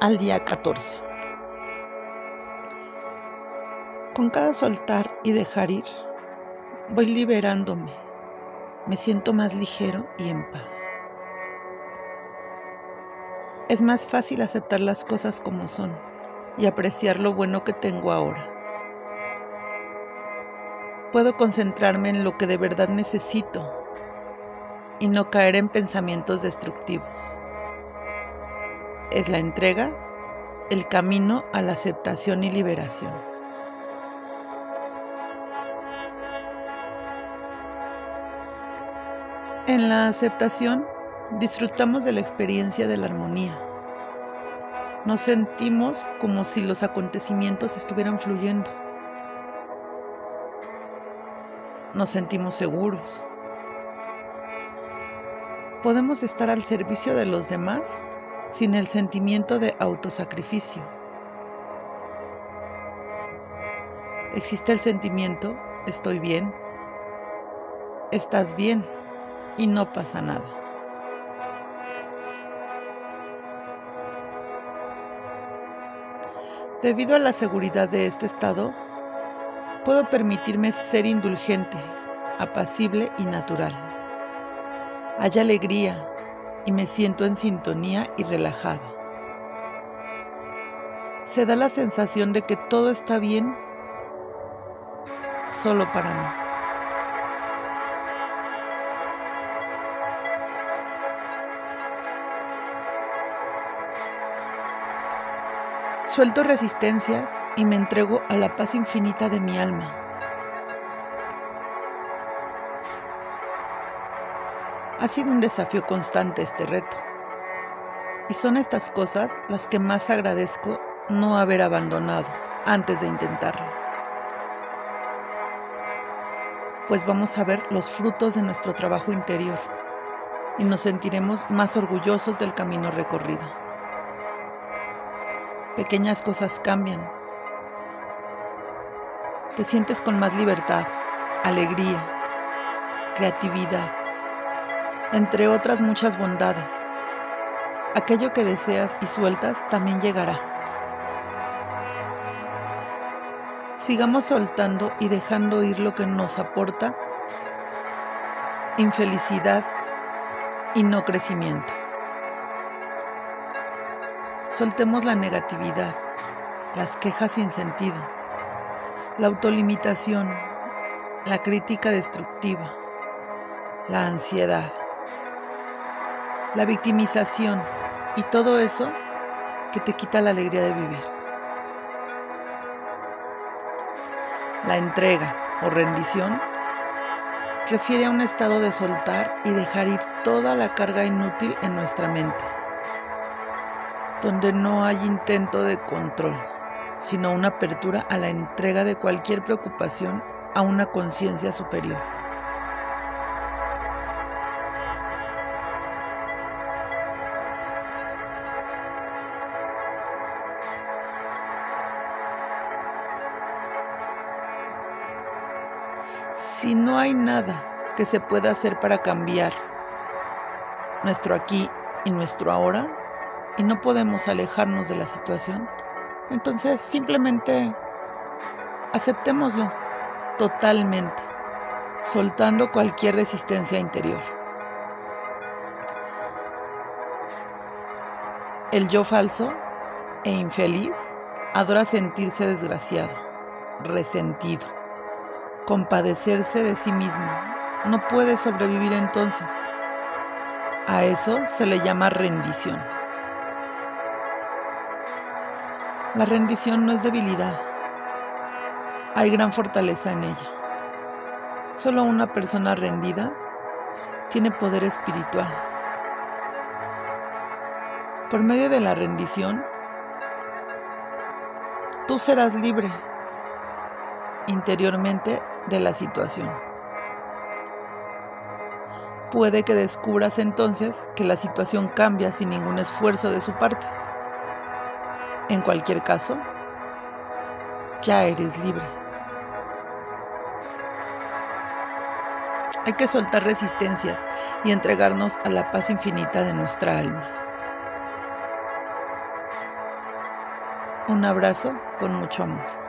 Al día 14. Con cada soltar y dejar ir, voy liberándome. Me siento más ligero y en paz. Es más fácil aceptar las cosas como son y apreciar lo bueno que tengo ahora. Puedo concentrarme en lo que de verdad necesito y no caer en pensamientos destructivos. Es la entrega el camino a la aceptación y liberación. En la aceptación disfrutamos de la experiencia de la armonía. Nos sentimos como si los acontecimientos estuvieran fluyendo. Nos sentimos seguros. Podemos estar al servicio de los demás sin el sentimiento de autosacrificio. Existe el sentimiento, estoy bien, estás bien y no pasa nada. Debido a la seguridad de este estado, puedo permitirme ser indulgente, apacible y natural. Hay alegría, y me siento en sintonía y relajado. Se da la sensación de que todo está bien solo para mí. Suelto resistencias y me entrego a la paz infinita de mi alma. Ha sido un desafío constante este reto. Y son estas cosas las que más agradezco no haber abandonado antes de intentarlo. Pues vamos a ver los frutos de nuestro trabajo interior y nos sentiremos más orgullosos del camino recorrido. Pequeñas cosas cambian. Te sientes con más libertad, alegría, creatividad entre otras muchas bondades. Aquello que deseas y sueltas también llegará. Sigamos soltando y dejando ir lo que nos aporta infelicidad y no crecimiento. Soltemos la negatividad, las quejas sin sentido, la autolimitación, la crítica destructiva, la ansiedad la victimización y todo eso que te quita la alegría de vivir. La entrega o rendición refiere a un estado de soltar y dejar ir toda la carga inútil en nuestra mente, donde no hay intento de control, sino una apertura a la entrega de cualquier preocupación a una conciencia superior. Si no hay nada que se pueda hacer para cambiar nuestro aquí y nuestro ahora, y no podemos alejarnos de la situación, entonces simplemente aceptémoslo totalmente, soltando cualquier resistencia interior. El yo falso e infeliz adora sentirse desgraciado, resentido compadecerse de sí mismo. No puede sobrevivir entonces. A eso se le llama rendición. La rendición no es debilidad. Hay gran fortaleza en ella. Solo una persona rendida tiene poder espiritual. Por medio de la rendición, tú serás libre interiormente de la situación. Puede que descubras entonces que la situación cambia sin ningún esfuerzo de su parte. En cualquier caso, ya eres libre. Hay que soltar resistencias y entregarnos a la paz infinita de nuestra alma. Un abrazo con mucho amor.